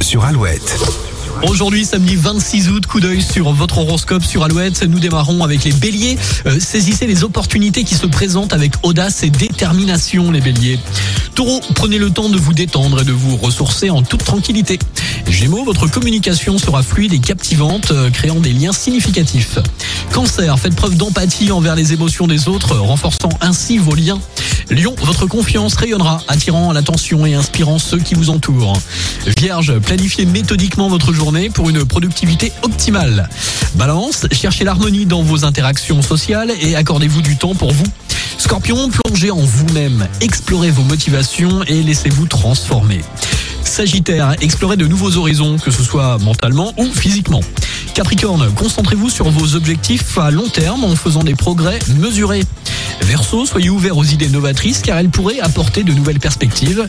Sur Alouette. Aujourd'hui, samedi 26 août, coup d'œil sur votre horoscope sur Alouette. Nous démarrons avec les béliers. Euh, saisissez les opportunités qui se présentent avec audace et détermination, les béliers. Taureau, prenez le temps de vous détendre et de vous ressourcer en toute tranquillité. Gémeaux, votre communication sera fluide et captivante, euh, créant des liens significatifs. Cancer, faites preuve d'empathie envers les émotions des autres, renforçant ainsi vos liens. Lion, votre confiance rayonnera, attirant l'attention et inspirant ceux qui vous entourent. Vierge, planifiez méthodiquement votre journée pour une productivité optimale. Balance, cherchez l'harmonie dans vos interactions sociales et accordez-vous du temps pour vous. Scorpion, plongez en vous-même, explorez vos motivations et laissez-vous transformer. Sagittaire, explorez de nouveaux horizons, que ce soit mentalement ou physiquement. Capricorne, concentrez-vous sur vos objectifs à long terme en faisant des progrès mesurés. Verseau, soyez ouvert aux idées novatrices car elles pourraient apporter de nouvelles perspectives.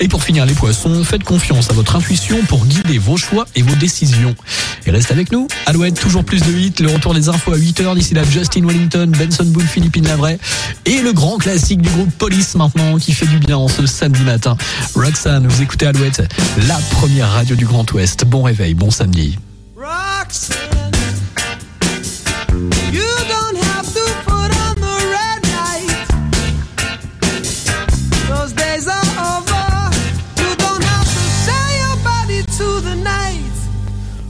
Et pour finir les poissons, faites confiance à votre intuition pour guider vos choix et vos décisions. Et reste avec nous. Alouette, toujours plus de 8, le retour des infos à 8h. D'ici là, Justin Wellington, Benson Boone, Philippine Lavray. Et le grand classique du groupe Police maintenant qui fait du bien en ce samedi matin. Roxanne, vous écoutez Alouette, la première radio du Grand Ouest. Bon réveil, bon samedi.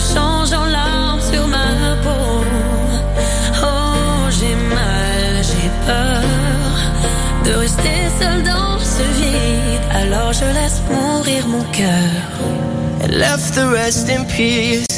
se change en larmes sur ma peau. Oh, j'ai mal, j'ai peur de rester seul dans ce vide. Alors je laisse mourir mon cœur. The rest in peace.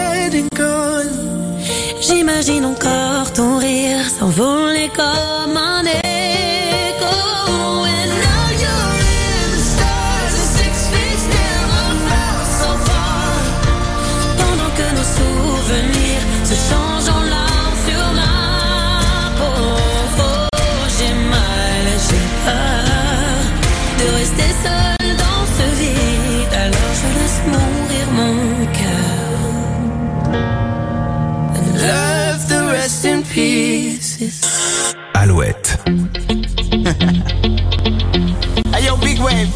pieces. Alouette. hey yo, big wave.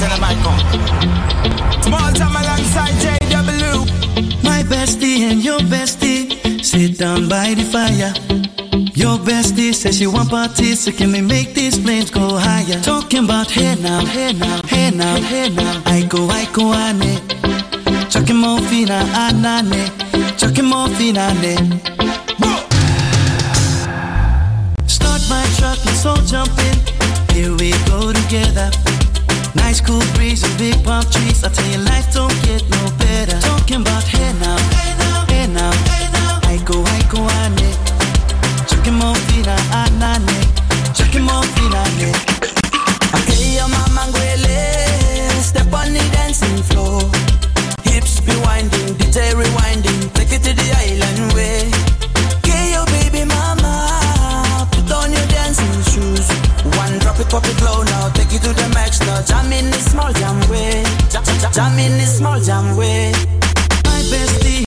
Turn the mic on. Small time alongside JW. My bestie and your bestie sit down by the fire. Your bestie says she want parties, so can we make these flames go higher? Talking about hey now, hey now, hey now, hey now. I go, I go, I ne. Chucking more fina, I need. ne. Chucking more fina, ne. my truck, let's all jump in. Here we go together. Nice cool breeze and big palm trees. I tell you, life don't get no better. Talking about